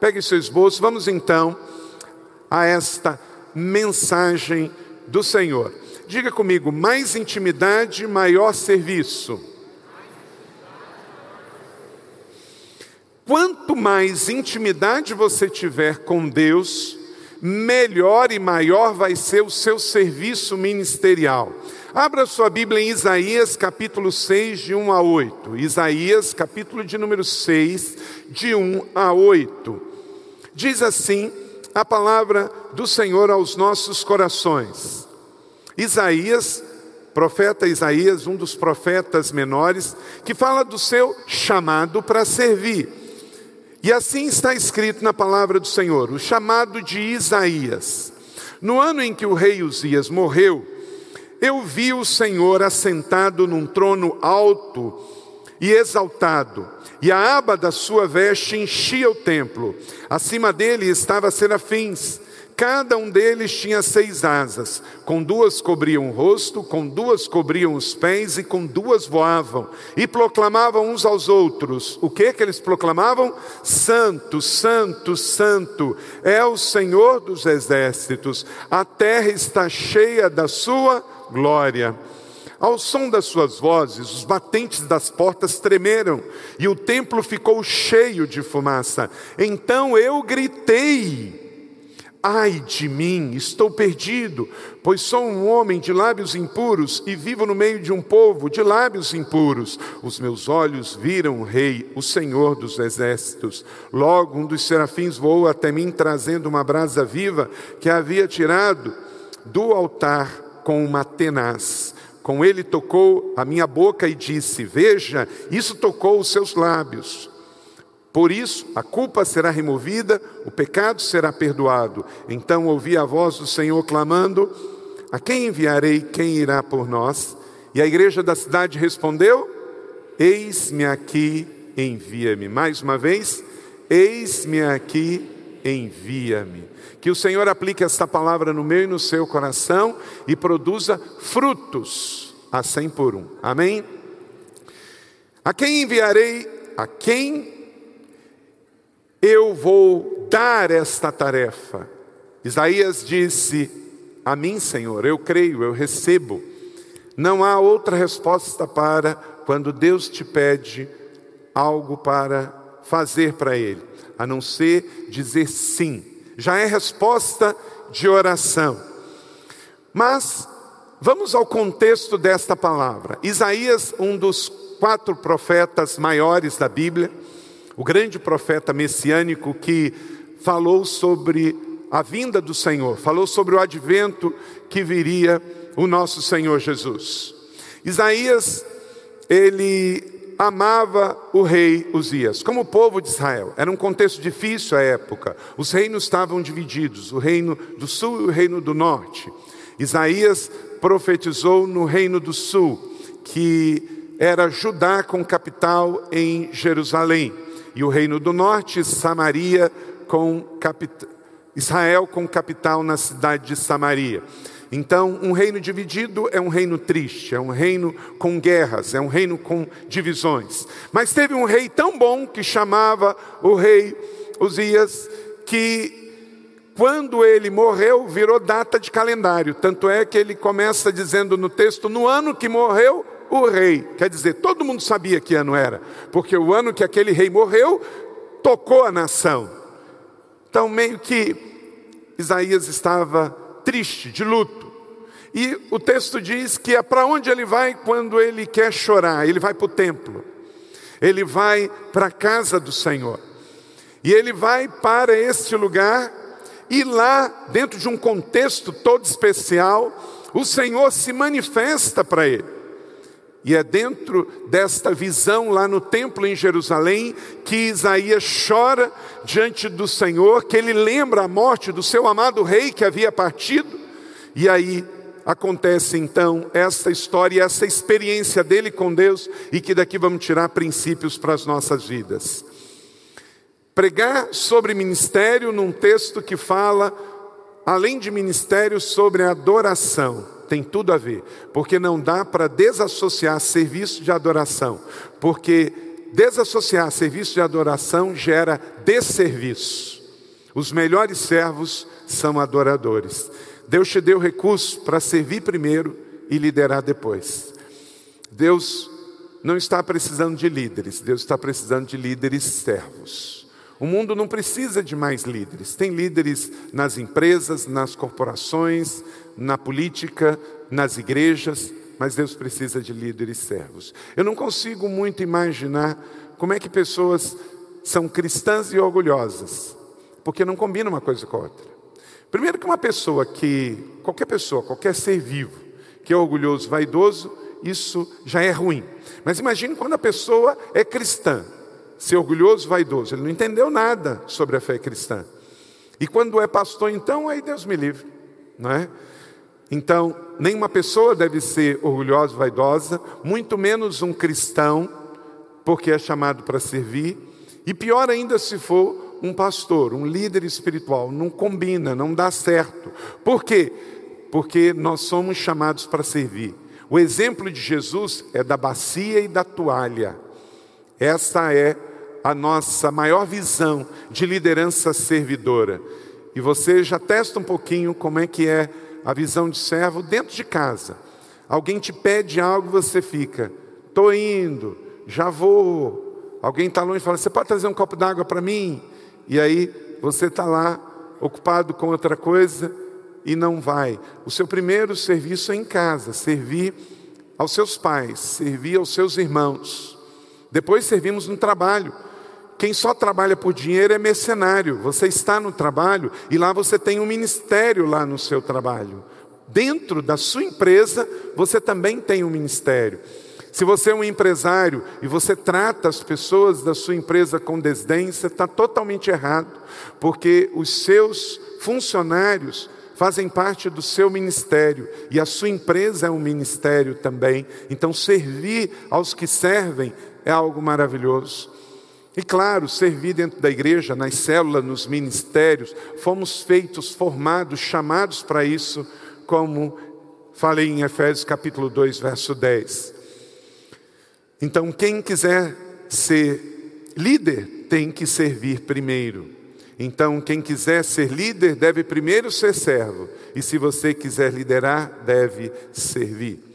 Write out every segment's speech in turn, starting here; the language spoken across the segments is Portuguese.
Pegue seu esboço, vamos então a esta mensagem do Senhor. Diga comigo: mais intimidade, maior serviço. Quanto mais intimidade você tiver com Deus, melhor e maior vai ser o seu serviço ministerial. Abra sua Bíblia em Isaías capítulo 6, de 1 a 8. Isaías capítulo de número 6, de 1 a 8. Diz assim a palavra do Senhor aos nossos corações. Isaías, profeta Isaías, um dos profetas menores, que fala do seu chamado para servir. E assim está escrito na palavra do Senhor, o chamado de Isaías. No ano em que o rei Uzias morreu, eu vi o Senhor assentado num trono alto e exaltado, e a aba da sua veste enchia o templo. Acima dele estava serafins, Cada um deles tinha seis asas, com duas cobriam o rosto, com duas cobriam os pés e com duas voavam. E proclamavam uns aos outros. O que que eles proclamavam? Santo, santo, santo é o Senhor dos exércitos. A terra está cheia da sua glória. Ao som das suas vozes, os batentes das portas tremeram e o templo ficou cheio de fumaça. Então eu gritei Ai de mim, estou perdido, pois sou um homem de lábios impuros e vivo no meio de um povo de lábios impuros. Os meus olhos viram o Rei, o Senhor dos exércitos. Logo, um dos serafins voou até mim, trazendo uma brasa viva que havia tirado do altar com uma tenaz. Com ele tocou a minha boca e disse: Veja, isso tocou os seus lábios. Por isso, a culpa será removida, o pecado será perdoado. Então ouvi a voz do Senhor clamando: A quem enviarei? Quem irá por nós? E a igreja da cidade respondeu: Eis-me aqui, envia-me. Mais uma vez, eis-me aqui, envia-me. Que o Senhor aplique esta palavra no meu e no seu coração e produza frutos a cem por um. Amém? A quem enviarei? A quem eu vou dar esta tarefa. Isaías disse: A mim, Senhor, eu creio, eu recebo. Não há outra resposta para quando Deus te pede algo para fazer para Ele, a não ser dizer sim. Já é resposta de oração. Mas vamos ao contexto desta palavra. Isaías, um dos quatro profetas maiores da Bíblia, o grande profeta messiânico que falou sobre a vinda do Senhor, falou sobre o advento que viria o nosso Senhor Jesus. Isaías, ele amava o rei Uzias, como o povo de Israel. Era um contexto difícil à época. Os reinos estavam divididos, o reino do sul e o reino do norte. Isaías profetizou no reino do sul, que era Judá com capital em Jerusalém e o reino do norte, Samaria com. Israel com capital na cidade de Samaria. Então, um reino dividido é um reino triste, é um reino com guerras, é um reino com divisões. Mas teve um rei tão bom que chamava o rei Uzias, que quando ele morreu, virou data de calendário. Tanto é que ele começa dizendo no texto: no ano que morreu, o rei. Quer dizer, todo mundo sabia que ano era, porque o ano que aquele rei morreu, tocou a nação. Então, meio que Isaías estava triste, de luto. E o texto diz que é para onde ele vai quando ele quer chorar? Ele vai para o templo, ele vai para a casa do Senhor, e ele vai para este lugar, e lá, dentro de um contexto todo especial, o Senhor se manifesta para ele. E é dentro desta visão lá no templo em Jerusalém que Isaías chora diante do Senhor, que ele lembra a morte do seu amado rei que havia partido. E aí acontece então essa história, essa experiência dele com Deus e que daqui vamos tirar princípios para as nossas vidas. Pregar sobre ministério num texto que fala, além de ministério, sobre adoração tem tudo a ver, porque não dá para desassociar serviço de adoração, porque desassociar serviço de adoração gera desserviço. Os melhores servos são adoradores. Deus te deu recursos para servir primeiro e liderar depois. Deus não está precisando de líderes, Deus está precisando de líderes servos. O mundo não precisa de mais líderes. Tem líderes nas empresas, nas corporações, na política, nas igrejas, mas Deus precisa de líderes servos. Eu não consigo muito imaginar como é que pessoas são cristãs e orgulhosas, porque não combina uma coisa com a outra. Primeiro que uma pessoa que, qualquer pessoa, qualquer ser vivo, que é orgulhoso, vaidoso, isso já é ruim. Mas imagine quando a pessoa é cristã, ser orgulhoso, vaidoso, ele não entendeu nada sobre a fé cristã. E quando é pastor, então, aí Deus me livre, não é? Então, nenhuma pessoa deve ser orgulhosa, vaidosa, muito menos um cristão, porque é chamado para servir, e pior ainda se for um pastor, um líder espiritual, não combina, não dá certo. Por quê? Porque nós somos chamados para servir. O exemplo de Jesus é da bacia e da toalha. Essa é a nossa maior visão de liderança servidora. E você já testa um pouquinho como é que é a visão de servo dentro de casa. Alguém te pede algo, você fica, estou indo, já vou. Alguém está longe e fala, você pode trazer um copo d'água para mim? E aí você está lá, ocupado com outra coisa, e não vai. O seu primeiro serviço é em casa, servir aos seus pais, servir aos seus irmãos. Depois servimos no trabalho. Quem só trabalha por dinheiro é mercenário. Você está no trabalho e lá você tem um ministério lá no seu trabalho. Dentro da sua empresa, você também tem um ministério. Se você é um empresário e você trata as pessoas da sua empresa com desdém, você está totalmente errado, porque os seus funcionários fazem parte do seu ministério e a sua empresa é um ministério também. Então, servir aos que servem é algo maravilhoso. E claro, servir dentro da igreja, nas células, nos ministérios, fomos feitos, formados, chamados para isso, como falei em Efésios capítulo 2, verso 10. Então, quem quiser ser líder tem que servir primeiro. Então, quem quiser ser líder deve primeiro ser servo, e se você quiser liderar, deve servir.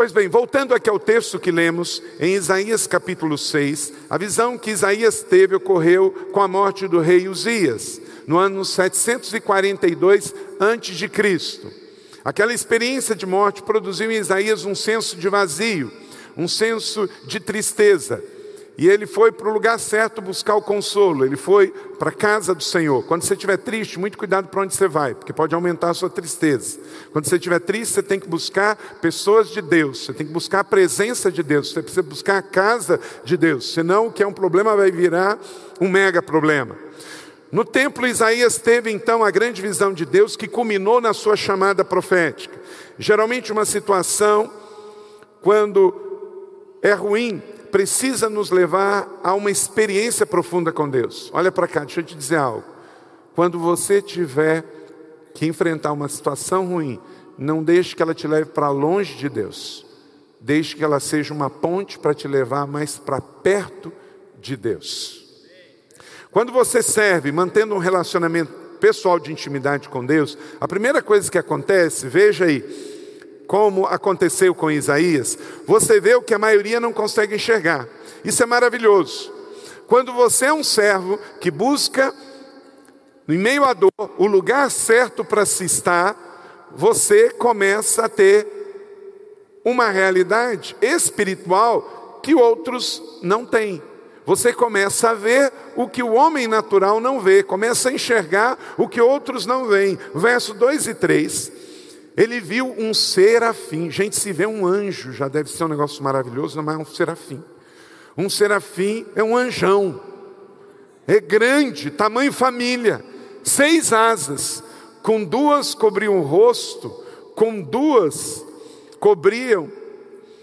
Pois bem, voltando aqui ao texto que lemos, em Isaías capítulo 6, a visão que Isaías teve ocorreu com a morte do rei Uzias, no ano 742 a.C. Aquela experiência de morte produziu em Isaías um senso de vazio, um senso de tristeza. E ele foi para o lugar certo buscar o consolo, ele foi para a casa do Senhor. Quando você estiver triste, muito cuidado para onde você vai, porque pode aumentar a sua tristeza. Quando você estiver triste, você tem que buscar pessoas de Deus, você tem que buscar a presença de Deus, você precisa buscar a casa de Deus, senão o que é um problema vai virar um mega problema. No templo, Isaías teve então a grande visão de Deus que culminou na sua chamada profética. Geralmente, uma situação, quando é ruim, precisa nos levar a uma experiência profunda com Deus. Olha para cá, deixa eu te dizer algo. Quando você tiver que enfrentar uma situação ruim, não deixe que ela te leve para longe de Deus. Deixe que ela seja uma ponte para te levar mais para perto de Deus. Quando você serve, mantendo um relacionamento pessoal de intimidade com Deus, a primeira coisa que acontece, veja aí, como aconteceu com Isaías, você vê o que a maioria não consegue enxergar. Isso é maravilhoso. Quando você é um servo que busca, em meio à dor, o lugar certo para se estar, você começa a ter uma realidade espiritual que outros não têm. Você começa a ver o que o homem natural não vê, começa a enxergar o que outros não veem. Verso 2 e 3. Ele viu um serafim. Gente, se vê um anjo, já deve ser um negócio maravilhoso, mas é um serafim. Um serafim é um anjão. É grande, tamanho família. Seis asas. Com duas cobriam o rosto, com duas cobriam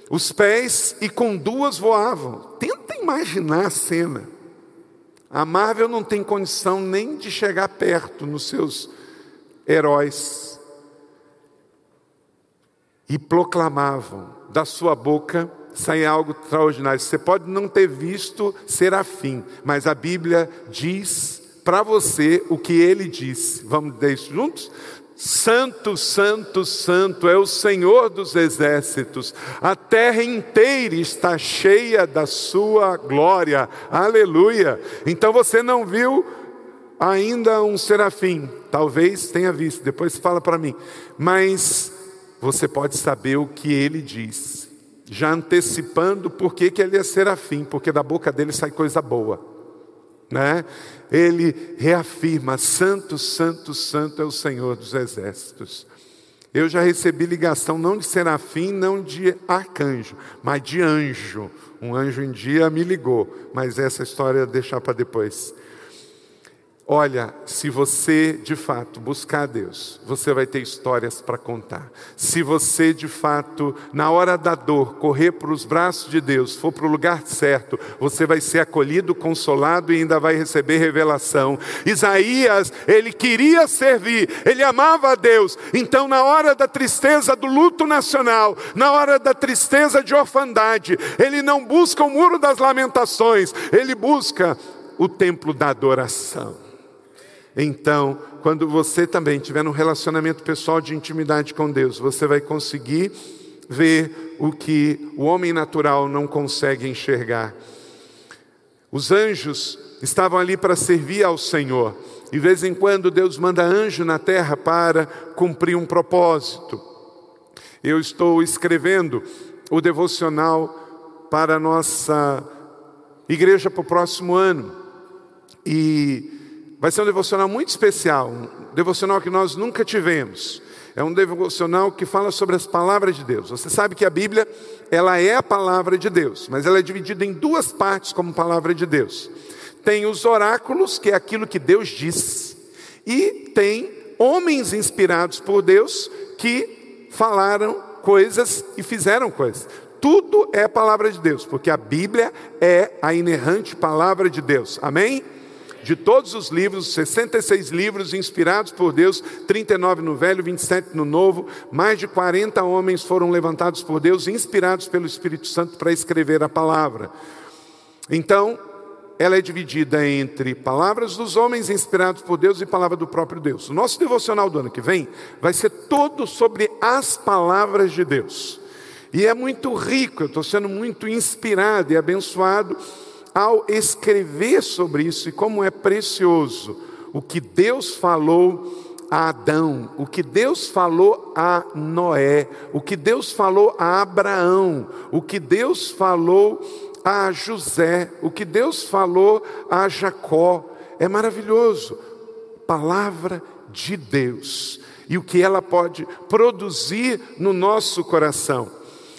os pés e com duas voavam. Tenta imaginar a cena. A Marvel não tem condição nem de chegar perto nos seus heróis e proclamavam da sua boca sai algo extraordinário. Você pode não ter visto serafim, mas a Bíblia diz para você o que ele disse. Vamos ler isso juntos? Santo, Santo, Santo é o Senhor dos exércitos, a terra inteira está cheia da sua glória, aleluia. Então você não viu ainda um serafim, talvez tenha visto, depois fala para mim, mas você pode saber o que ele diz, já antecipando por que, ele é serafim, porque da boca dele sai coisa boa né? ele reafirma: Santo, Santo, Santo é o Senhor dos Exércitos. Eu já recebi ligação não de serafim, não de arcanjo, mas de anjo. Um anjo um dia me ligou, mas essa história eu deixar para depois. Olha, se você de fato buscar Deus, você vai ter histórias para contar. Se você de fato, na hora da dor, correr para os braços de Deus, for para o lugar certo, você vai ser acolhido, consolado e ainda vai receber revelação. Isaías, ele queria servir, ele amava a Deus. Então, na hora da tristeza do luto nacional, na hora da tristeza de orfandade, ele não busca o muro das lamentações, ele busca o templo da adoração. Então, quando você também tiver um relacionamento pessoal de intimidade com Deus, você vai conseguir ver o que o homem natural não consegue enxergar. Os anjos estavam ali para servir ao Senhor. E de vez em quando Deus manda anjo na terra para cumprir um propósito. Eu estou escrevendo o devocional para a nossa igreja para o próximo ano. E Vai ser um devocional muito especial, um devocional que nós nunca tivemos. É um devocional que fala sobre as palavras de Deus. Você sabe que a Bíblia, ela é a palavra de Deus, mas ela é dividida em duas partes como palavra de Deus. Tem os oráculos, que é aquilo que Deus diz, e tem homens inspirados por Deus que falaram coisas e fizeram coisas. Tudo é palavra de Deus, porque a Bíblia é a inerrante palavra de Deus. Amém? De todos os livros, 66 livros inspirados por Deus, 39 no Velho, 27 no Novo, mais de 40 homens foram levantados por Deus, inspirados pelo Espírito Santo para escrever a palavra. Então, ela é dividida entre palavras dos homens inspirados por Deus e palavra do próprio Deus. O nosso devocional do ano que vem vai ser todo sobre as palavras de Deus. E é muito rico, eu estou sendo muito inspirado e abençoado ao escrever sobre isso e como é precioso o que Deus falou a Adão, o que Deus falou a Noé, o que Deus falou a Abraão, o que Deus falou a José, o que Deus falou a Jacó. É maravilhoso. Palavra de Deus e o que ela pode produzir no nosso coração.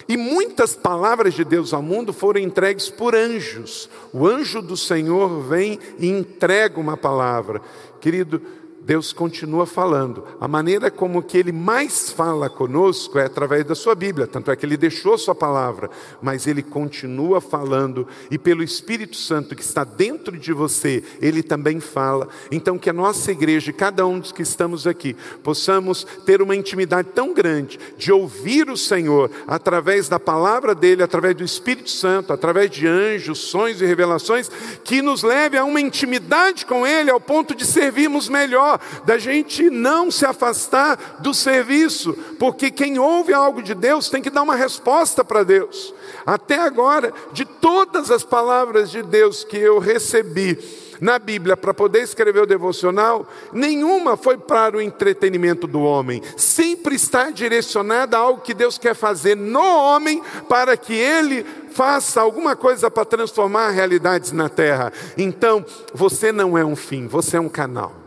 E muitas palavras de Deus ao mundo foram entregues por anjos. O anjo do Senhor vem e entrega uma palavra. Querido, Deus continua falando. A maneira como que ele mais fala conosco é através da sua Bíblia, tanto é que ele deixou sua palavra, mas ele continua falando e pelo Espírito Santo que está dentro de você, ele também fala. Então que a nossa igreja, cada um dos que estamos aqui, possamos ter uma intimidade tão grande de ouvir o Senhor através da palavra dele, através do Espírito Santo, através de anjos, sonhos e revelações, que nos leve a uma intimidade com ele ao ponto de servirmos melhor da gente não se afastar do serviço, porque quem ouve algo de Deus tem que dar uma resposta para Deus. Até agora, de todas as palavras de Deus que eu recebi, na Bíblia para poder escrever o devocional, nenhuma foi para o entretenimento do homem. Sempre está direcionada a algo que Deus quer fazer no homem para que ele faça alguma coisa para transformar realidades na terra. Então, você não é um fim, você é um canal.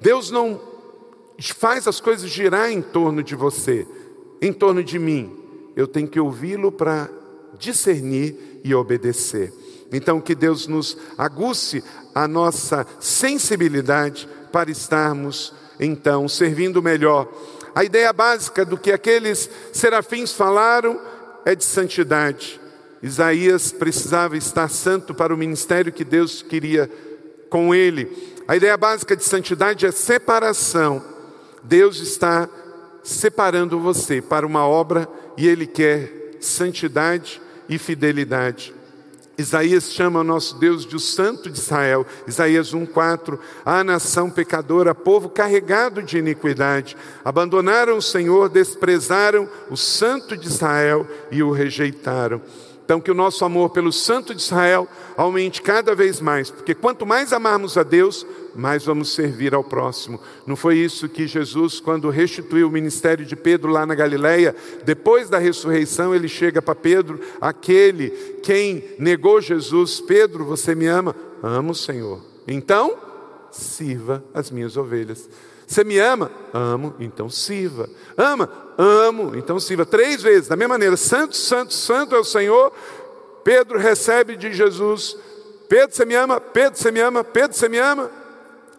Deus não faz as coisas girar em torno de você, em torno de mim. Eu tenho que ouvi-lo para discernir e obedecer. Então, que Deus nos aguce a nossa sensibilidade para estarmos, então, servindo melhor. A ideia básica do que aqueles serafins falaram é de santidade. Isaías precisava estar santo para o ministério que Deus queria com ele. A ideia básica de santidade é separação. Deus está separando você para uma obra e Ele quer santidade e fidelidade. Isaías chama o nosso Deus de o Santo de Israel. Isaías 1,4. A nação pecadora, povo carregado de iniquidade, abandonaram o Senhor, desprezaram o Santo de Israel e o rejeitaram. Então, que o nosso amor pelo Santo de Israel aumente cada vez mais, porque quanto mais amarmos a Deus, mais vamos servir ao próximo. Não foi isso que Jesus, quando restituiu o ministério de Pedro lá na Galileia, depois da ressurreição, ele chega para Pedro, aquele quem negou Jesus: Pedro, você me ama? Amo o Senhor. Então, sirva as minhas ovelhas. Você me ama? Amo, então sirva. Ama? Amo, então sirva. Três vezes, da mesma maneira: Santo, Santo, Santo é o Senhor. Pedro recebe de Jesus: Pedro, você me ama? Pedro, você me ama? Pedro, você me ama?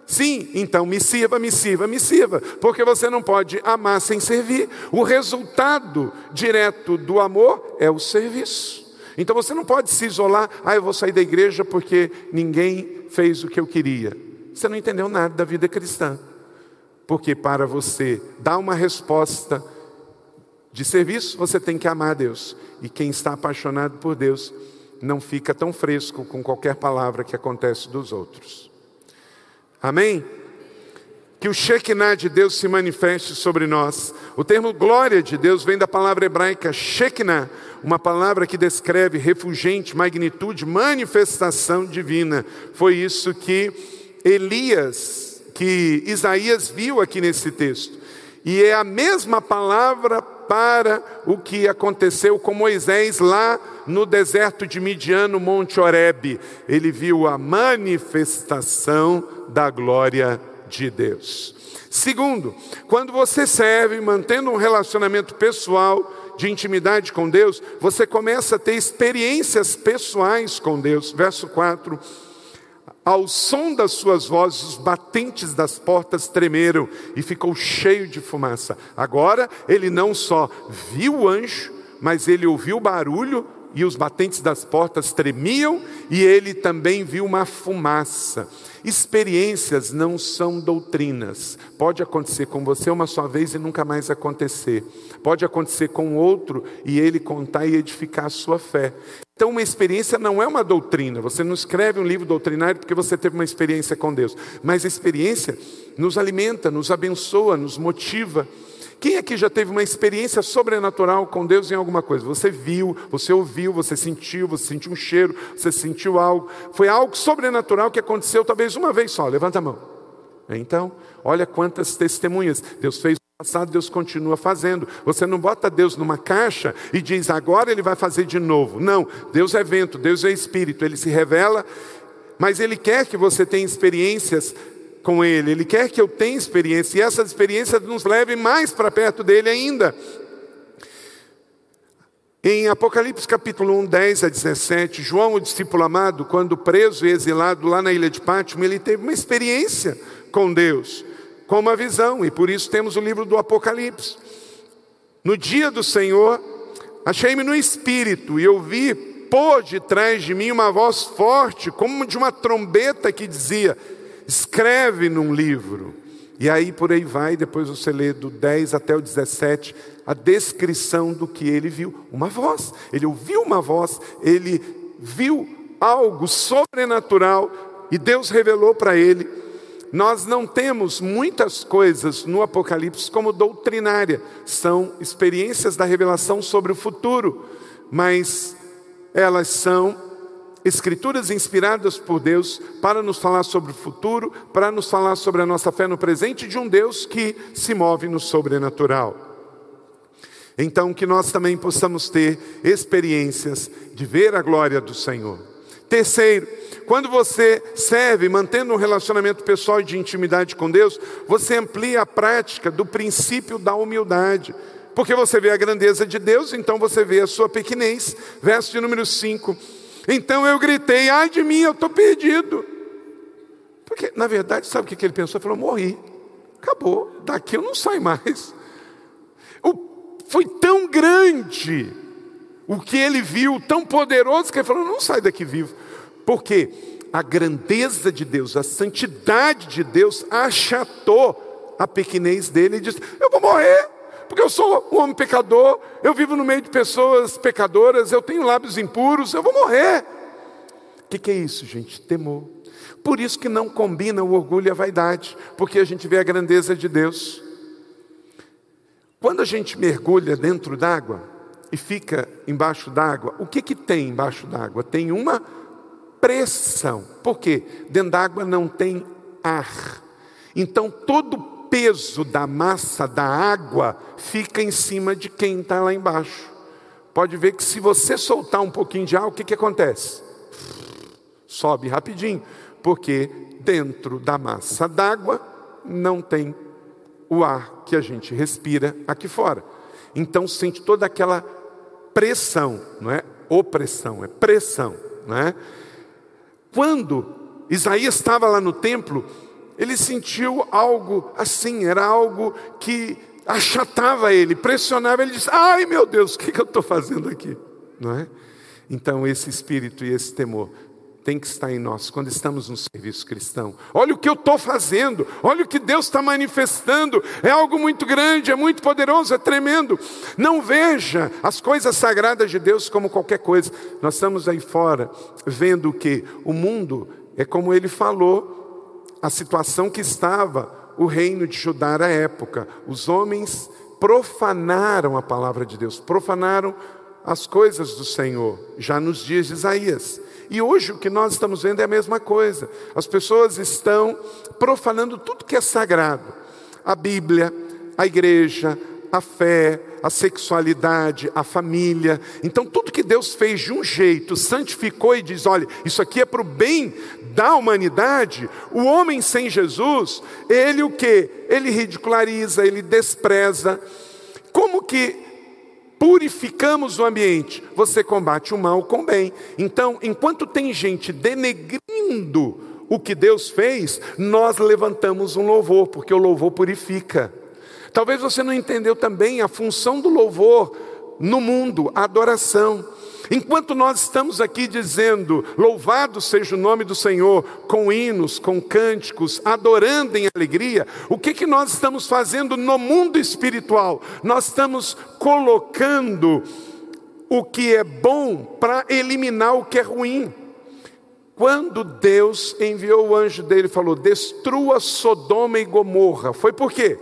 Sim, então me sirva, me sirva, me sirva, porque você não pode amar sem servir. O resultado direto do amor é o serviço. Então você não pode se isolar, ah, eu vou sair da igreja porque ninguém fez o que eu queria. Você não entendeu nada da vida cristã. Porque para você dar uma resposta de serviço, você tem que amar Deus. E quem está apaixonado por Deus não fica tão fresco com qualquer palavra que acontece dos outros. Amém? Que o Shekinah de Deus se manifeste sobre nós. O termo glória de Deus vem da palavra hebraica Shekinah, uma palavra que descreve refugente, magnitude, manifestação divina. Foi isso que Elias que Isaías viu aqui nesse texto. E é a mesma palavra para o que aconteceu com Moisés lá no deserto de Midian, no Monte Horebe. Ele viu a manifestação da glória de Deus. Segundo, quando você serve mantendo um relacionamento pessoal de intimidade com Deus, você começa a ter experiências pessoais com Deus. Verso 4 ao som das suas vozes, os batentes das portas tremeram e ficou cheio de fumaça. Agora ele não só viu o anjo, mas ele ouviu o barulho e os batentes das portas tremiam, e ele também viu uma fumaça. Experiências não são doutrinas. Pode acontecer com você uma só vez e nunca mais acontecer. Pode acontecer com outro e ele contar e edificar a sua fé. Então, uma experiência não é uma doutrina. Você não escreve um livro doutrinário porque você teve uma experiência com Deus. Mas a experiência nos alimenta, nos abençoa, nos motiva. Quem aqui já teve uma experiência sobrenatural com Deus em alguma coisa? Você viu, você ouviu, você sentiu, você sentiu um cheiro, você sentiu algo. Foi algo sobrenatural que aconteceu talvez uma vez só. Levanta a mão. Então, olha quantas testemunhas. Deus fez no passado, Deus continua fazendo. Você não bota Deus numa caixa e diz agora ele vai fazer de novo. Não, Deus é vento, Deus é espírito, ele se revela, mas ele quer que você tenha experiências com Ele. Ele quer que eu tenha experiência e essas experiências nos levem mais para perto dele ainda. Em Apocalipse capítulo 1, 10 a 17, João, o discípulo amado, quando preso e exilado lá na ilha de Pátimo, ele teve uma experiência com Deus, com uma visão, e por isso temos o livro do Apocalipse. No dia do Senhor, achei-me no espírito e ouvi por detrás de mim uma voz forte, como de uma trombeta que dizia: escreve num livro. E aí por aí vai, depois você lê do 10 até o 17, a descrição do que ele viu. Uma voz. Ele ouviu uma voz, ele viu algo sobrenatural e Deus revelou para ele. Nós não temos muitas coisas no Apocalipse como doutrinária, são experiências da revelação sobre o futuro, mas elas são escrituras inspiradas por Deus para nos falar sobre o futuro, para nos falar sobre a nossa fé no presente de um Deus que se move no sobrenatural. Então, que nós também possamos ter experiências de ver a glória do Senhor. Terceiro, quando você serve, mantendo um relacionamento pessoal e de intimidade com Deus, você amplia a prática do princípio da humildade. Porque você vê a grandeza de Deus, então você vê a sua pequenez. Verso de número 5. Então eu gritei: ai de mim, eu estou perdido. Porque, na verdade, sabe o que ele pensou? Ele falou: morri, acabou, daqui eu não saio mais. O, foi tão grande o que ele viu, tão poderoso, que ele falou: não sai daqui vivo. Porque a grandeza de Deus, a santidade de Deus achatou a pequenez dele e disse: Eu vou morrer, porque eu sou um homem pecador, eu vivo no meio de pessoas pecadoras, eu tenho lábios impuros, eu vou morrer. O que, que é isso, gente? Temor. Por isso que não combina o orgulho e a vaidade, porque a gente vê a grandeza de Deus. Quando a gente mergulha dentro d'água e fica embaixo d'água, o que, que tem embaixo d'água? Tem uma pressão. Por quê? Dentro d'água não tem ar. Então todo peso da massa da água fica em cima de quem está lá embaixo. Pode ver que se você soltar um pouquinho de ar, o que, que acontece? Sobe rapidinho, porque dentro da massa d'água não tem o ar que a gente respira aqui fora. Então sente toda aquela pressão, não é opressão, é pressão, não é? Quando Isaías estava lá no templo, ele sentiu algo assim, era algo que achatava ele, pressionava, ele disse: Ai meu Deus, o que, que eu estou fazendo aqui? Não é? Então, esse espírito e esse temor tem que estar em nós quando estamos no serviço cristão. Olha o que eu estou fazendo, olha o que Deus está manifestando, é algo muito grande, é muito poderoso, é tremendo. Não veja as coisas sagradas de Deus como qualquer coisa. Nós estamos aí fora vendo que o mundo é como ele falou, a situação que estava o reino de Judá à época. Os homens profanaram a palavra de Deus, profanaram as coisas do Senhor, já nos dias de Isaías. E hoje o que nós estamos vendo é a mesma coisa. As pessoas estão profanando tudo que é sagrado: a Bíblia, a igreja, a fé, a sexualidade, a família. Então, tudo que Deus fez de um jeito, santificou e diz: olha, isso aqui é para o bem da humanidade. O homem sem Jesus, ele o que? Ele ridiculariza, ele despreza. Como que purificamos o ambiente, você combate o mal com o bem. Então, enquanto tem gente denegrindo o que Deus fez, nós levantamos um louvor, porque o louvor purifica. Talvez você não entendeu também a função do louvor no mundo, a adoração. Enquanto nós estamos aqui dizendo, louvado seja o nome do Senhor, com hinos, com cânticos, adorando em alegria, o que, que nós estamos fazendo no mundo espiritual? Nós estamos colocando o que é bom para eliminar o que é ruim. Quando Deus enviou o anjo dele falou: destrua Sodoma e Gomorra, foi por quê?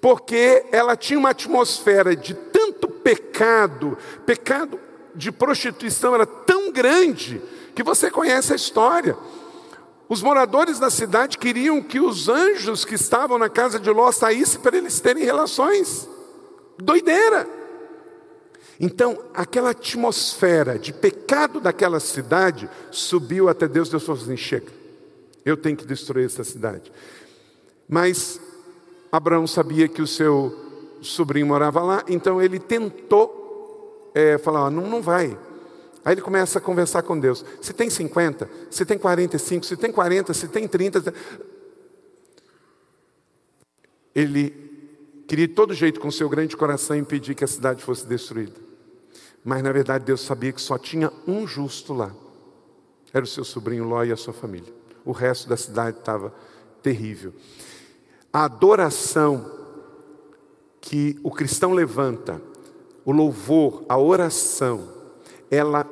Porque ela tinha uma atmosfera de tanto pecado, pecado de prostituição era tão grande que você conhece a história. Os moradores da cidade queriam que os anjos que estavam na casa de Ló saíssem para eles terem relações. Doideira! Então, aquela atmosfera de pecado daquela cidade subiu até Deus. Deus falou assim: chega, eu tenho que destruir essa cidade. Mas Abraão sabia que o seu sobrinho morava lá, então ele tentou é, falar, não, não vai. Aí ele começa a conversar com Deus. Se tem 50, se tem 45, se tem 40, se tem 30. Ele queria de todo jeito, com seu grande coração, impedir que a cidade fosse destruída. Mas na verdade Deus sabia que só tinha um justo lá. Era o seu sobrinho Ló e a sua família. O resto da cidade estava terrível. A adoração que o cristão levanta o louvor, a oração, ela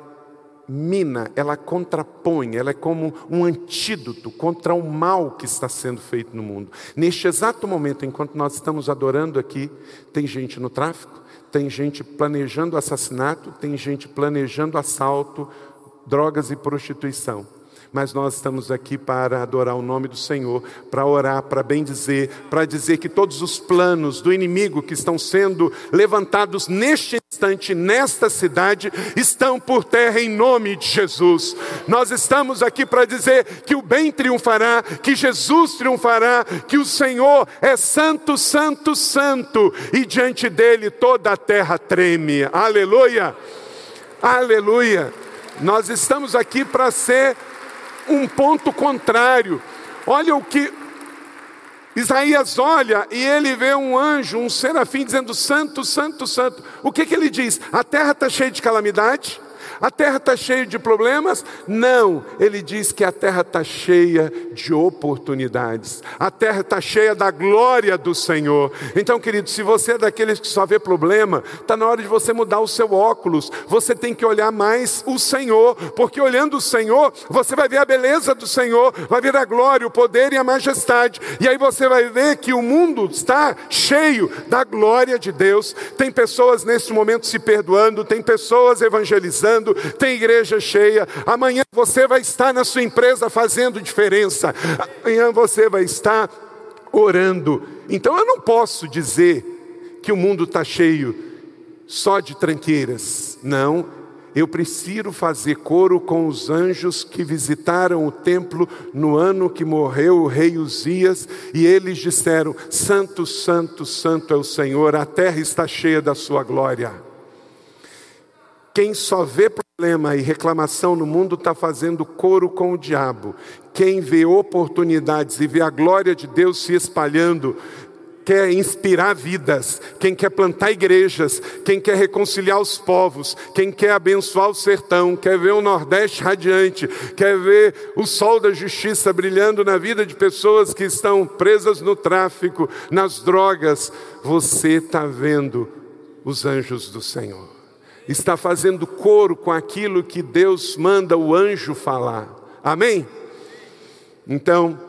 mina, ela contrapõe, ela é como um antídoto contra o mal que está sendo feito no mundo. Neste exato momento, enquanto nós estamos adorando aqui, tem gente no tráfico, tem gente planejando assassinato, tem gente planejando assalto, drogas e prostituição mas nós estamos aqui para adorar o nome do Senhor, para orar, para bem dizer, para dizer que todos os planos do inimigo que estão sendo levantados neste instante, nesta cidade, estão por terra em nome de Jesus. Nós estamos aqui para dizer que o bem triunfará, que Jesus triunfará, que o Senhor é santo, santo, santo, e diante dele toda a terra treme. Aleluia! Aleluia! Nós estamos aqui para ser um ponto contrário. Olha o que Isaías olha e ele vê um anjo, um serafim, dizendo: Santo, Santo, Santo. O que, que ele diz? A terra está cheia de calamidade, A terra está cheia de problemas? Não, ele diz que a terra está cheia de oportunidades, a terra está cheia da glória do Senhor. Então, querido, se você é daqueles que só vê problema, está na hora de você mudar o seu óculos, você tem que olhar mais o Senhor, porque olhando o Senhor, você vai ver a beleza do Senhor, vai ver a glória, o poder e a majestade, e aí você vai ver que o mundo está cheio da glória de Deus. Tem pessoas nesse momento se perdoando, tem pessoas evangelizando, tem igreja cheia. Amanhã você vai estar na sua empresa fazendo diferença, amanhã você vai estar orando. Então eu não posso dizer que o mundo está cheio só de tranqueiras. Não, eu preciso fazer coro com os anjos que visitaram o templo no ano que morreu o rei Uzias, e eles disseram: Santo, Santo, Santo é o Senhor, a terra está cheia da sua glória. Quem só vê problema e reclamação no mundo está fazendo coro com o diabo. Quem vê oportunidades e vê a glória de Deus se espalhando, quer inspirar vidas, quem quer plantar igrejas, quem quer reconciliar os povos, quem quer abençoar o sertão, quer ver o Nordeste radiante, quer ver o sol da justiça brilhando na vida de pessoas que estão presas no tráfico, nas drogas, você está vendo os anjos do Senhor. Está fazendo coro com aquilo que Deus manda o anjo falar. Amém? Então,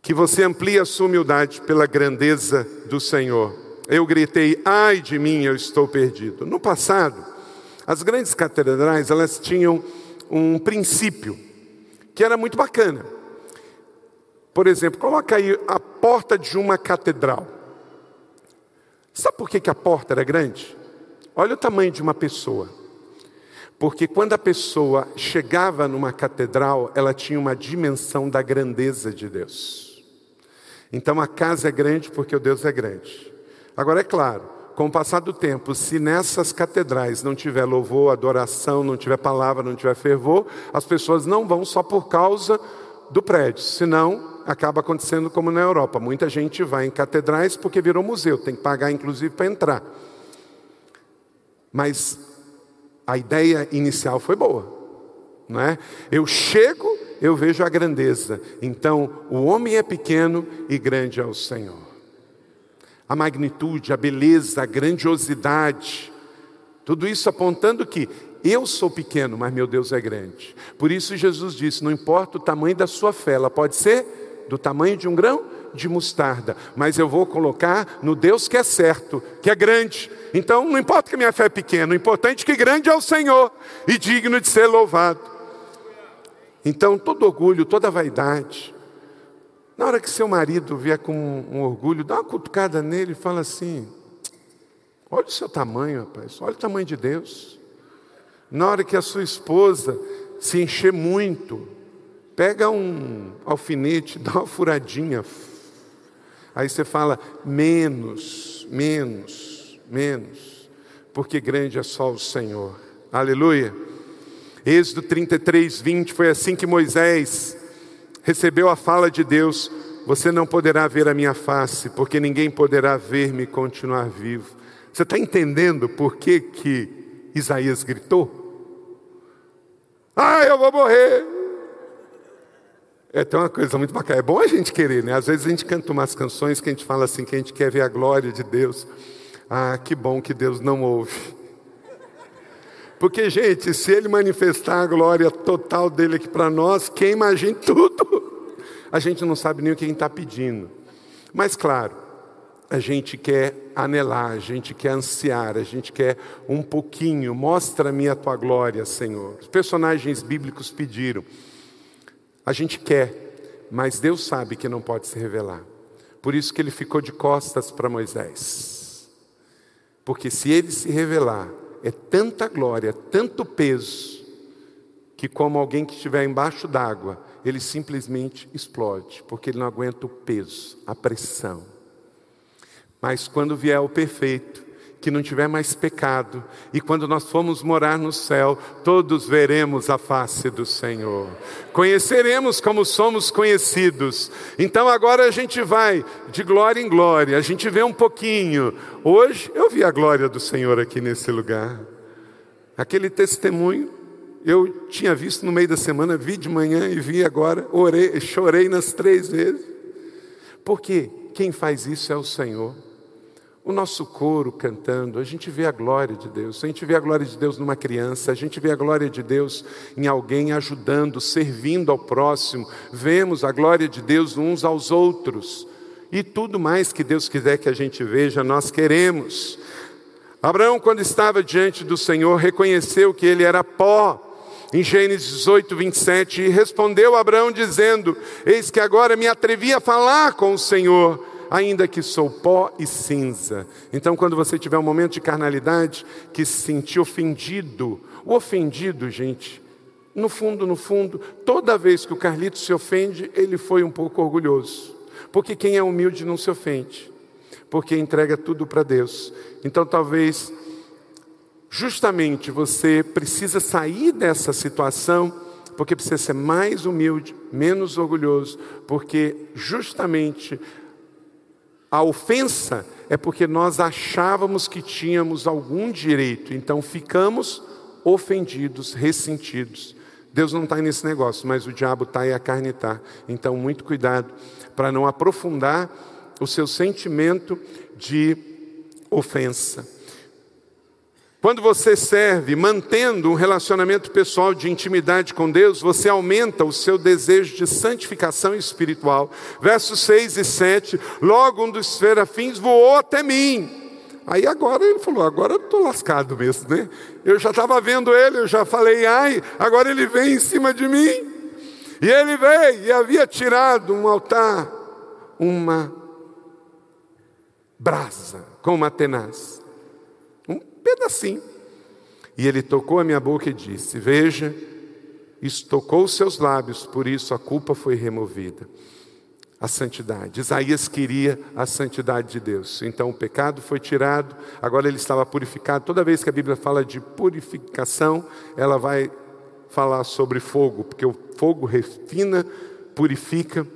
que você amplie a sua humildade pela grandeza do Senhor. Eu gritei, ai de mim, eu estou perdido. No passado, as grandes catedrais, elas tinham um princípio que era muito bacana. Por exemplo, coloca aí a porta de uma catedral. Sabe por que, que a porta era grande? Olha o tamanho de uma pessoa. Porque quando a pessoa chegava numa catedral, ela tinha uma dimensão da grandeza de Deus. Então a casa é grande porque o Deus é grande. Agora é claro, com o passar do tempo, se nessas catedrais não tiver louvor, adoração, não tiver palavra, não tiver fervor, as pessoas não vão só por causa do prédio, senão acaba acontecendo como na Europa. Muita gente vai em catedrais porque virou museu, tem que pagar inclusive para entrar. Mas a ideia inicial foi boa, não é? Eu chego eu vejo a grandeza. Então, o homem é pequeno e grande é o Senhor. A magnitude, a beleza, a grandiosidade, tudo isso apontando que eu sou pequeno, mas meu Deus é grande. Por isso Jesus disse: não importa o tamanho da sua fé, ela pode ser do tamanho de um grão de mostarda, mas eu vou colocar no Deus que é certo, que é grande. Então não importa que minha fé é pequena, o importante é que grande é o Senhor e digno de ser louvado. Então, todo orgulho, toda vaidade, na hora que seu marido vier com um orgulho, dá uma cutucada nele e fala assim: olha o seu tamanho, rapaz, olha o tamanho de Deus. Na hora que a sua esposa se encher muito, pega um alfinete, dá uma furadinha. Aí você fala: menos, menos, menos, porque grande é só o Senhor. Aleluia. Êxodo 33, 20, foi assim que Moisés recebeu a fala de Deus: Você não poderá ver a minha face, porque ninguém poderá ver-me continuar vivo. Você está entendendo por que, que Isaías gritou? Ah, eu vou morrer. É tem uma coisa muito bacana. É bom a gente querer, né? Às vezes a gente canta umas canções que a gente fala assim, que a gente quer ver a glória de Deus. Ah, que bom que Deus não ouve. Porque, gente, se ele manifestar a glória total dele aqui para nós, quem imagina tudo? A gente não sabe nem o que a gente está pedindo. Mas, claro, a gente quer anelar, a gente quer ansiar, a gente quer um pouquinho. Mostra-me a tua glória, Senhor. Os personagens bíblicos pediram. A gente quer, mas Deus sabe que não pode se revelar. Por isso que ele ficou de costas para Moisés. Porque se ele se revelar, é tanta glória, tanto peso, que como alguém que estiver embaixo d'água, ele simplesmente explode, porque ele não aguenta o peso, a pressão. Mas quando vier o perfeito, que não tiver mais pecado, e quando nós formos morar no céu, todos veremos a face do Senhor. Conheceremos como somos conhecidos. Então agora a gente vai de glória em glória, a gente vê um pouquinho. Hoje eu vi a glória do Senhor aqui nesse lugar. Aquele testemunho eu tinha visto no meio da semana, vi de manhã e vi agora, orei, chorei nas três vezes. Porque quem faz isso é o Senhor. O nosso coro cantando, a gente vê a glória de Deus, a gente vê a glória de Deus numa criança, a gente vê a glória de Deus em alguém ajudando, servindo ao próximo, vemos a glória de Deus uns aos outros, e tudo mais que Deus quiser que a gente veja, nós queremos. Abraão, quando estava diante do Senhor, reconheceu que ele era pó, em Gênesis 18, 27, e respondeu Abraão dizendo: Eis que agora me atrevi a falar com o Senhor ainda que sou pó e cinza. Então, quando você tiver um momento de carnalidade, que se sentir ofendido, o ofendido, gente, no fundo, no fundo, toda vez que o Carlito se ofende, ele foi um pouco orgulhoso. Porque quem é humilde não se ofende, porque entrega tudo para Deus. Então, talvez, justamente você precisa sair dessa situação porque precisa ser mais humilde, menos orgulhoso, porque justamente a ofensa é porque nós achávamos que tínhamos algum direito, então ficamos ofendidos, ressentidos. Deus não está nesse negócio, mas o diabo está e a carne está. Então, muito cuidado para não aprofundar o seu sentimento de ofensa. Quando você serve mantendo um relacionamento pessoal de intimidade com Deus, você aumenta o seu desejo de santificação espiritual. Versos 6 e 7: Logo um dos serafins voou até mim. Aí agora ele falou: Agora eu estou lascado mesmo, né? Eu já estava vendo ele, eu já falei, ai, agora ele vem em cima de mim. E ele veio e havia tirado um altar, uma brasa com uma tenaz pedacinho. E ele tocou a minha boca e disse: Veja, isso tocou os seus lábios, por isso a culpa foi removida. A santidade. Isaías queria a santidade de Deus. Então o pecado foi tirado, agora ele estava purificado. Toda vez que a Bíblia fala de purificação, ela vai falar sobre fogo, porque o fogo refina, purifica.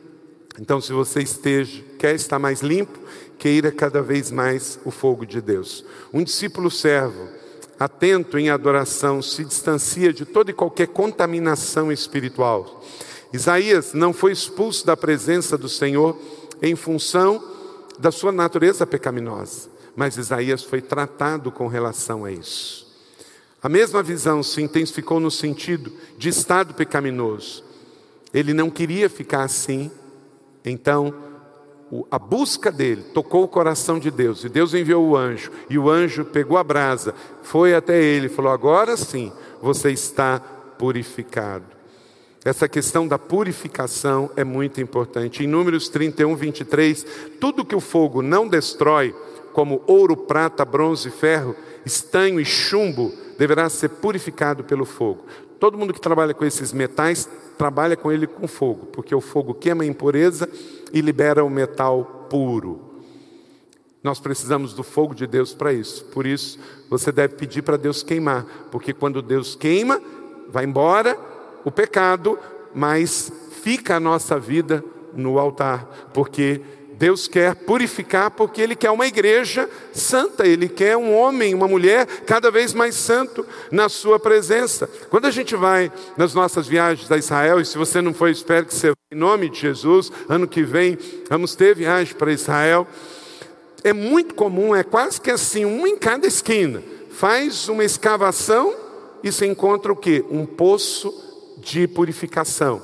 Então, se você esteja, quer estar mais limpo, queira cada vez mais o fogo de Deus. Um discípulo servo, atento em adoração, se distancia de toda e qualquer contaminação espiritual. Isaías não foi expulso da presença do Senhor em função da sua natureza pecaminosa, mas Isaías foi tratado com relação a isso. A mesma visão se intensificou no sentido de estado pecaminoso. Ele não queria ficar assim, então a busca dele tocou o coração de Deus, e Deus enviou o anjo, e o anjo pegou a brasa, foi até ele e falou: Agora sim você está purificado. Essa questão da purificação é muito importante. Em Números 31, 23, tudo que o fogo não destrói, como ouro, prata, bronze, ferro, estanho e chumbo, deverá ser purificado pelo fogo. Todo mundo que trabalha com esses metais trabalha com ele com fogo, porque o fogo queima a impureza e libera o metal puro. Nós precisamos do fogo de Deus para isso. Por isso, você deve pedir para Deus queimar, porque quando Deus queima, vai embora o pecado, mas fica a nossa vida no altar, porque Deus quer purificar porque Ele quer uma igreja santa, Ele quer um homem, uma mulher cada vez mais santo na Sua presença. Quando a gente vai nas nossas viagens a Israel, e se você não foi, espero que você em nome de Jesus, ano que vem vamos ter viagem para Israel. É muito comum, é quase que assim, um em cada esquina. Faz uma escavação e se encontra o quê? Um poço de purificação.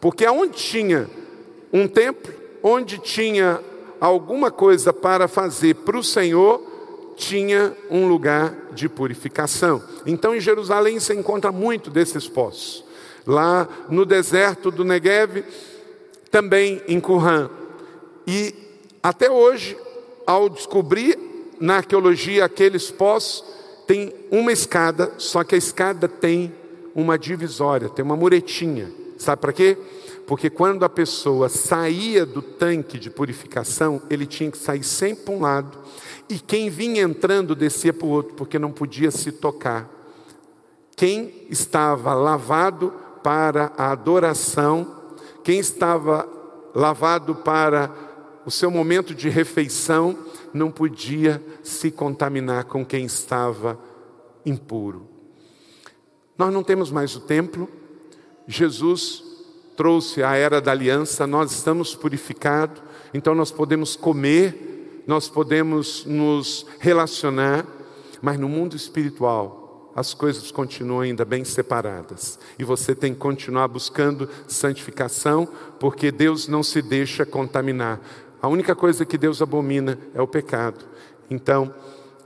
Porque aonde tinha um templo, onde tinha alguma coisa para fazer para o Senhor, tinha um lugar de purificação. Então em Jerusalém se encontra muito desses poços. Lá no deserto do Negev, também em Qumran. E até hoje, ao descobrir na arqueologia aqueles poços, tem uma escada, só que a escada tem uma divisória, tem uma muretinha. Sabe para quê? Porque quando a pessoa saía do tanque de purificação, ele tinha que sair sempre para um lado, e quem vinha entrando descia para o outro, porque não podia se tocar. Quem estava lavado para a adoração, quem estava lavado para o seu momento de refeição, não podia se contaminar com quem estava impuro. Nós não temos mais o templo, Jesus trouxe a era da aliança, nós estamos purificados, então nós podemos comer, nós podemos nos relacionar, mas no mundo espiritual, as coisas continuam ainda bem separadas. E você tem que continuar buscando santificação, porque Deus não se deixa contaminar. A única coisa que Deus abomina é o pecado. Então,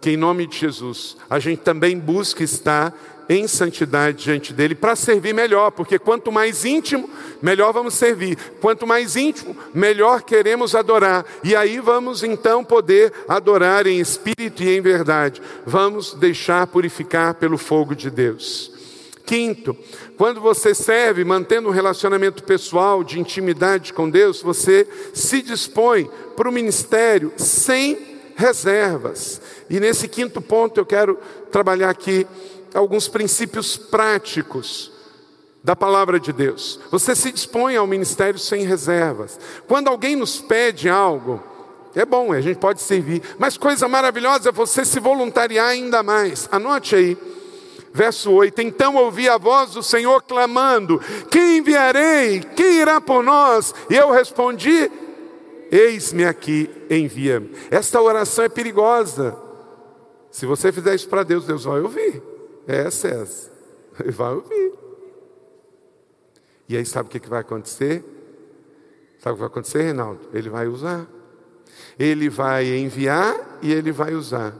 que em nome de Jesus, a gente também busque estar em santidade diante dele para servir melhor, porque quanto mais íntimo, melhor vamos servir. Quanto mais íntimo, melhor queremos adorar. E aí vamos então poder adorar em espírito e em verdade. Vamos deixar purificar pelo fogo de Deus. Quinto, quando você serve mantendo um relacionamento pessoal de intimidade com Deus, você se dispõe para o ministério sem reservas. E nesse quinto ponto eu quero trabalhar aqui alguns princípios práticos da palavra de Deus. Você se dispõe ao ministério sem reservas. Quando alguém nos pede algo, é bom, a gente pode servir, mas coisa maravilhosa é você se voluntariar ainda mais. Anote aí. Verso 8: Então ouvi a voz do Senhor clamando: Quem enviarei? Quem irá por nós? E eu respondi: Eis-me aqui, envia-me. Esta oração é perigosa. Se você fizer isso para Deus, Deus vai ouvir. É César. Vai ouvir. E aí sabe o que vai acontecer? Sabe o que vai acontecer, Reinaldo? Ele vai usar. Ele vai enviar e ele vai usar.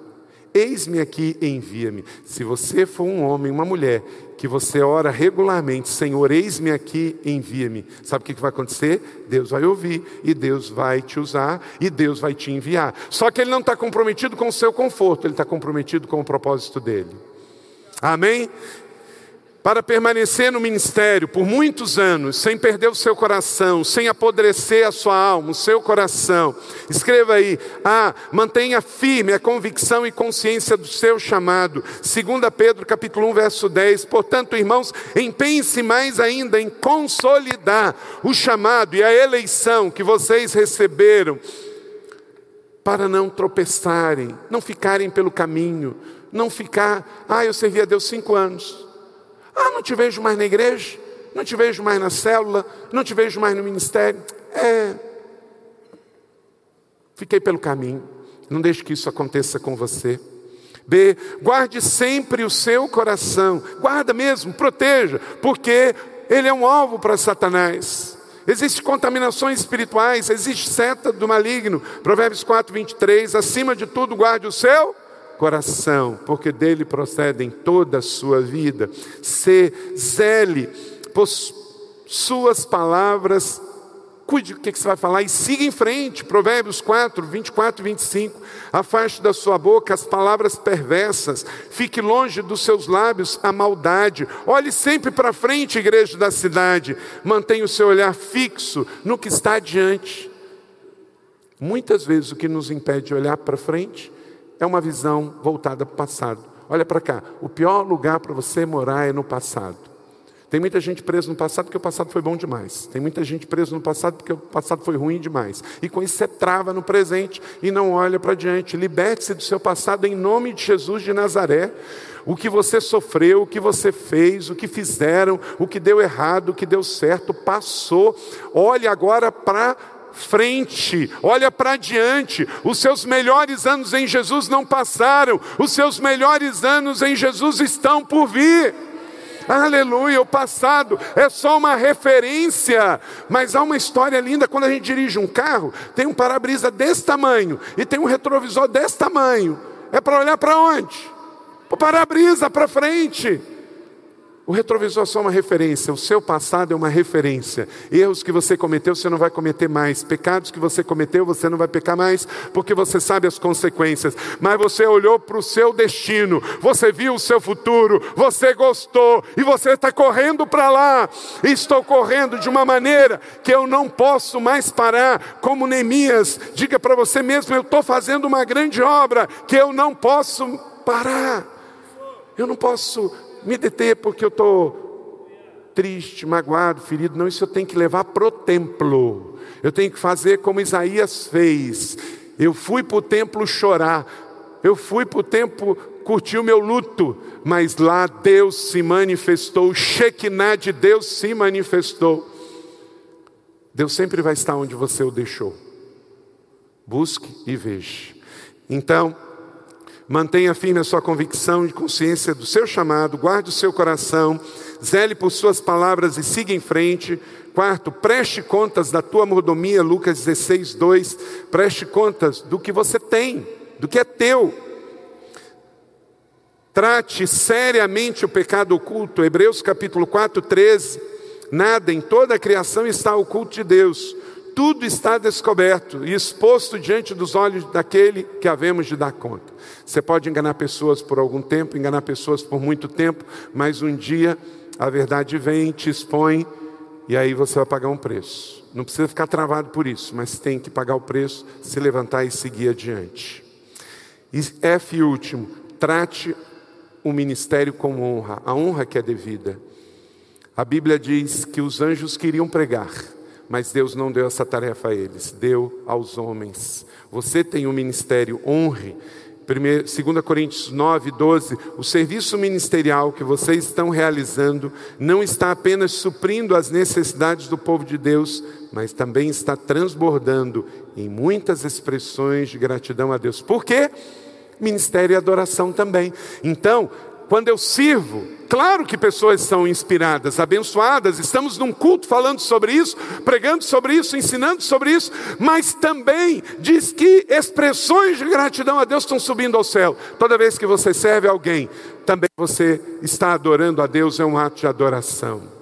Eis-me aqui, envia-me. Se você for um homem, uma mulher, que você ora regularmente, Senhor, eis-me aqui, envia-me. Sabe o que vai acontecer? Deus vai ouvir, e Deus vai te usar, e Deus vai te enviar. Só que Ele não está comprometido com o seu conforto, Ele está comprometido com o propósito dele. Amém? Para permanecer no ministério por muitos anos, sem perder o seu coração, sem apodrecer a sua alma, o seu coração. Escreva aí: ah, mantenha firme a convicção e consciência do seu chamado. 2 Pedro capítulo 1, verso 10. Portanto, irmãos, empenhe-se mais ainda em consolidar o chamado e a eleição que vocês receberam, para não tropeçarem, não ficarem pelo caminho não ficar, ah, eu servi a Deus cinco anos. Ah, não te vejo mais na igreja, não te vejo mais na célula, não te vejo mais no ministério. É, fiquei pelo caminho. Não deixe que isso aconteça com você. B, guarde sempre o seu coração, guarda mesmo, proteja, porque ele é um alvo para Satanás. Existem contaminações espirituais, existe seta do maligno. Provérbios 4, 23. Acima de tudo, guarde o seu coração, porque dele procedem toda a sua vida. Se zele por suas palavras, cuide o que você vai falar e siga em frente. Provérbios 4, 24 e 25. Afaste da sua boca as palavras perversas, fique longe dos seus lábios a maldade. Olhe sempre para frente, igreja da cidade. Mantenha o seu olhar fixo no que está adiante. Muitas vezes o que nos impede de olhar para frente é uma visão voltada para o passado. Olha para cá, o pior lugar para você morar é no passado. Tem muita gente presa no passado porque o passado foi bom demais. Tem muita gente presa no passado porque o passado foi ruim demais. E com isso você trava no presente e não olha para diante. Liberte-se do seu passado em nome de Jesus de Nazaré. O que você sofreu, o que você fez, o que fizeram, o que deu errado, o que deu certo, passou. Olhe agora para frente, olha para diante. Os seus melhores anos em Jesus não passaram, os seus melhores anos em Jesus estão por vir. Aleluia, o passado é só uma referência, mas há uma história linda quando a gente dirige um carro, tem um para-brisa desse tamanho e tem um retrovisor desse tamanho. É para olhar para onde? Para o para-brisa, para frente. O retrovisor é só uma referência, o seu passado é uma referência. Erros que você cometeu, você não vai cometer mais. Pecados que você cometeu, você não vai pecar mais, porque você sabe as consequências. Mas você olhou para o seu destino, você viu o seu futuro, você gostou e você está correndo para lá. Estou correndo de uma maneira que eu não posso mais parar. Como Neemias, diga para você mesmo: eu estou fazendo uma grande obra que eu não posso parar. Eu não posso me deter porque eu estou triste, magoado, ferido. Não, isso eu tenho que levar para o templo. Eu tenho que fazer como Isaías fez. Eu fui para o templo chorar. Eu fui para o templo curtir o meu luto. Mas lá Deus se manifestou. O Shekinah de Deus se manifestou. Deus sempre vai estar onde você o deixou. Busque e veja. Então, Mantenha firme a sua convicção de consciência do seu chamado, guarde o seu coração, zele por suas palavras e siga em frente. Quarto, preste contas da tua mordomia, Lucas 16, 2. Preste contas do que você tem, do que é teu. Trate seriamente o pecado oculto, Hebreus capítulo 4, 13. Nada em toda a criação está oculto de Deus tudo está descoberto e exposto diante dos olhos daquele que havemos de dar conta. Você pode enganar pessoas por algum tempo, enganar pessoas por muito tempo, mas um dia a verdade vem, te expõe e aí você vai pagar um preço. Não precisa ficar travado por isso, mas tem que pagar o preço, se levantar e seguir adiante. E F último, trate o ministério com honra, a honra que é devida. A Bíblia diz que os anjos queriam pregar, mas Deus não deu essa tarefa a eles, deu aos homens. Você tem um ministério, honre. 2 Coríntios 9, 12, o serviço ministerial que vocês estão realizando não está apenas suprindo as necessidades do povo de Deus, mas também está transbordando em muitas expressões de gratidão a Deus. Por quê? Ministério e adoração também. Então, quando eu sirvo, claro que pessoas são inspiradas, abençoadas, estamos num culto falando sobre isso, pregando sobre isso, ensinando sobre isso, mas também diz que expressões de gratidão a Deus estão subindo ao céu. Toda vez que você serve alguém, também você está adorando a Deus, é um ato de adoração.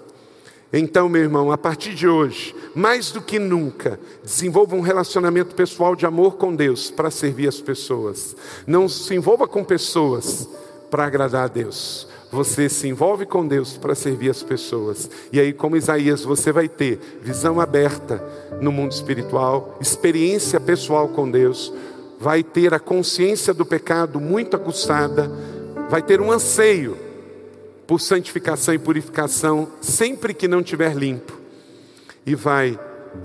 Então, meu irmão, a partir de hoje, mais do que nunca, desenvolva um relacionamento pessoal de amor com Deus para servir as pessoas. Não se envolva com pessoas para agradar a Deus. Você se envolve com Deus para servir as pessoas. E aí, como Isaías, você vai ter visão aberta no mundo espiritual, experiência pessoal com Deus, vai ter a consciência do pecado muito aguçada, vai ter um anseio por santificação e purificação sempre que não tiver limpo, e vai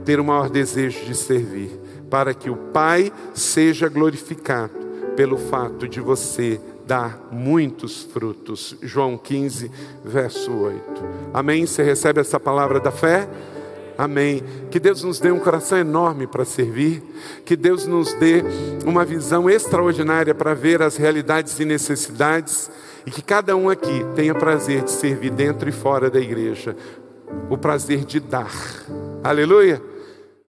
ter o maior desejo de servir, para que o Pai seja glorificado pelo fato de você dá muitos frutos. João 15, verso 8. Amém? Você recebe essa palavra da fé? Amém. Que Deus nos dê um coração enorme para servir, que Deus nos dê uma visão extraordinária para ver as realidades e necessidades, e que cada um aqui tenha prazer de servir dentro e fora da igreja, o prazer de dar. Aleluia.